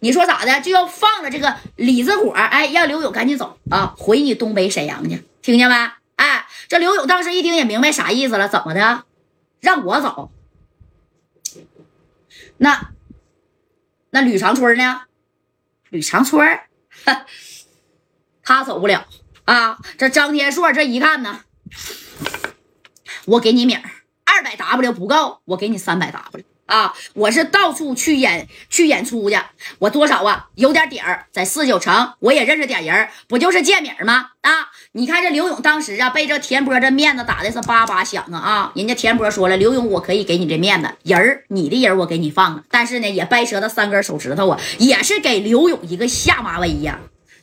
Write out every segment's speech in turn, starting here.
你说咋的？就要放了这个李子火，哎，让刘勇赶紧走啊，回你东北沈阳去，听见没？哎，这刘勇当时一听也明白啥意思了，怎么的？让我走？那那吕长春呢？吕长春，他走不了啊！这张天硕这一看呢，我给你米儿二百 W 不够，我给你三百 W。啊！我是到处去演去演出去，我多少啊？有点底儿，在四九城我也认识点人，不就是建米吗？啊！你看这刘勇当时啊，被这田波这面子打的是叭叭响啊！啊！人家田波说了，刘勇我可以给你这面子，人儿你的人我给你放了，但是呢，也掰折他三根手指头啊，也是给刘勇一个下马威呀！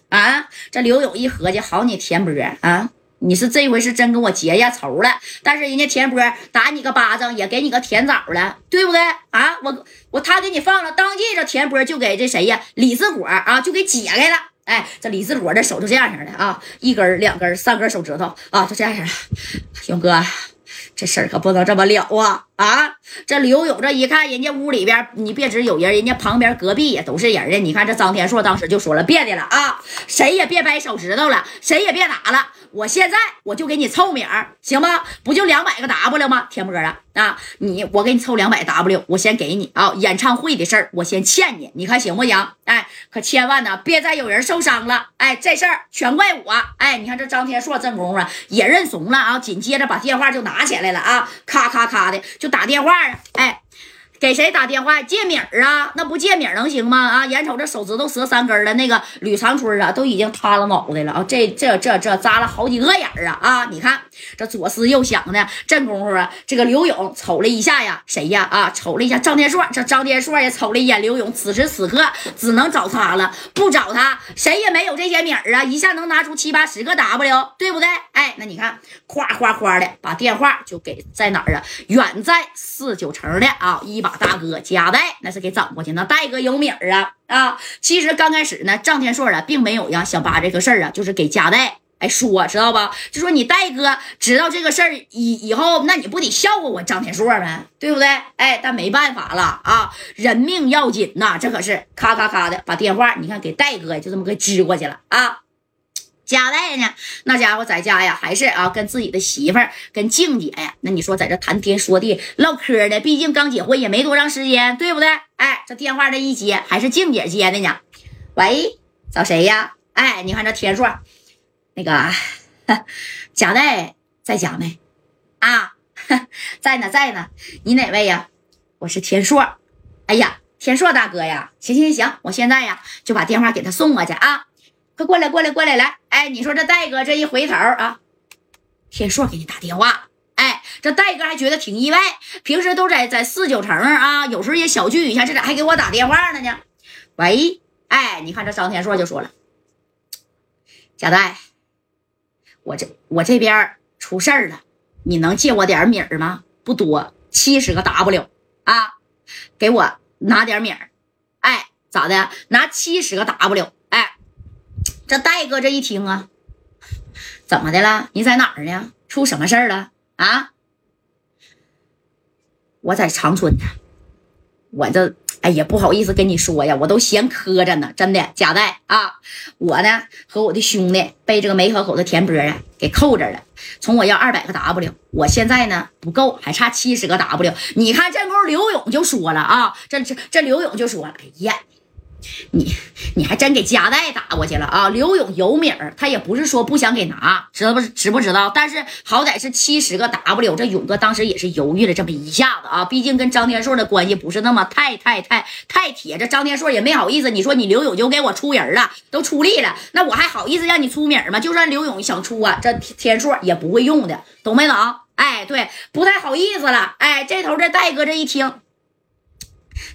啊！这刘勇一合计，好你田波啊！你是这回是真跟我结下仇了，但是人家田波打你个巴掌也给你个甜枣了，对不对啊？我我他给你放了，当即这田波就给这谁呀李四果啊就给解开了。哎，这李四果这手就这样式的啊，一根两根三根手指头啊，就这样式的。勇哥，这事儿可不能这么了啊啊！这刘勇这一看，人家屋里边你别指有人，人家旁边隔壁也都是人啊。你看这张天硕当时就说了，别的了啊，谁也别掰手指头了，谁也别打了。我现在我就给你凑米儿，行吗？不就两百个 W 吗？天波啊啊，你我给你凑两百 W，我先给你啊。演唱会的事儿我先欠你，你看行不行？哎，可千万呢，别再有人受伤了。哎，这事儿全怪我。哎，你看这张天硕这功夫也认怂了啊，紧接着把电话就拿起来了啊，咔咔咔的就就打电话啊，哎。给谁打电话？借米儿啊？那不借米儿能行吗？啊！眼瞅这手指头折三根了，那个吕长春啊，都已经塌了脑袋了啊！这这这这扎了好几个眼儿啊！啊！你看这左思右想的，这功夫啊，这个刘勇瞅了一下呀，谁呀？啊！瞅了一下张天硕，这张天硕也瞅了一眼刘勇，此时此刻只能找他了，不找他谁也没有这些米儿啊！一下能拿出七八十个 W，对不对？哎，那你看，哗哗哗的把电话就给在哪儿啊？远在四九城的啊一。把大哥加代那是给整过去，那戴哥有米儿啊啊！其实刚开始呢，张天硕啊，并没有让小八这个事儿啊，就是给加代哎说，知道吧？就说你戴哥知道这个事儿以以后，那你不得笑话我张天硕呗，对不对？哎，但没办法了啊，人命要紧呐，这可是咔咔咔的把电话，你看给戴哥就这么给支过去了啊。家代呢？那家伙在家呀，还是啊，跟自己的媳妇儿、跟静姐呀。那你说在这谈天说地、唠嗑的，毕竟刚结婚也没多长时间，对不对？哎，这电话这一接，还是静姐接的呢。喂，找谁呀？哎，你看这天硕，那 个贾代在家没？啊，在呢，在呢。你哪位呀？我是天硕。哎呀，天硕大哥呀，行行行，我现在呀就把电话给他送过去啊。快过来，过来，过来，来！哎，你说这戴哥这一回头啊，天硕给你打电话。哎，这戴哥还觉得挺意外，平时都在在四九城啊，有时候也小聚一下，这咋还给我打电话了呢？喂，哎，你看这张天硕就说了，贾戴，我这我这边出事儿了，你能借我点米儿吗？不多，七十个 W 啊，给我拿点米儿。哎，咋的？拿七十个 W。这戴哥这一听啊，怎么的了？你在哪儿呢？出什么事儿了啊？我在长春呢，我这哎呀不好意思跟你说呀，我都嫌磕碜呢，真的。贾代啊，我呢和我的兄弟被这个梅河口的田波啊给扣着了，从我要二百个 W，我现在呢不够，还差七十个 W。你看这功夫刘勇就说了啊，这这这刘勇就说了，哎呀。你你还真给加代打过去了啊！刘勇有米儿，他也不是说不想给拿，知道不？知不知道？但是好歹是七十个 W，这勇哥当时也是犹豫了这么一下子啊！毕竟跟张天硕的关系不是那么太太太太铁，这张天硕也没好意思。你说你刘勇就给我出人了，都出力了，那我还好意思让你出米儿吗？就算刘勇想出啊，这天硕也不会用的，懂没懂？哎，对，不太好意思了。哎，这头这戴哥这一听，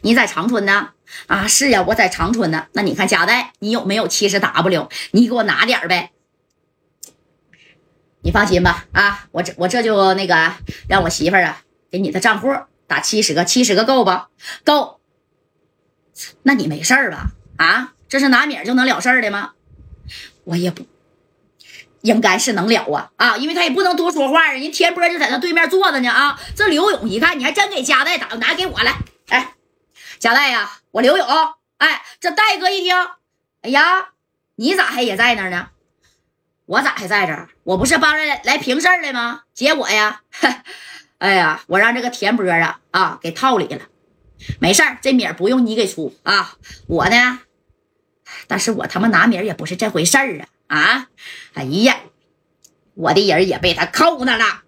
你在长春呢？啊，是呀，我在长春呢。那你看，贾代，你有没有七十 W？你给我拿点呗。你放心吧，啊，我这我这就那个让我媳妇儿啊给你的账户打七十个，七十个够不够？那你没事儿吧？啊，这是拿米就能了事儿的吗？我也不，应该是能了啊啊，因为他也不能多说话啊。人天波就在他对面坐着呢啊。这刘勇一看，你还真给贾代打，拿给我来，哎。贾代呀，我刘勇哎，这戴哥一听，哎呀，你咋还也在那儿呢？我咋还在这儿？我不是帮着来平事儿来吗？结果呀，哎呀，我让这个田波啊啊给套里了。没事儿，这米儿不用你给出啊，我呢，但是我他妈拿米儿也不是这回事儿啊啊！哎呀，我的人也被他扣那了。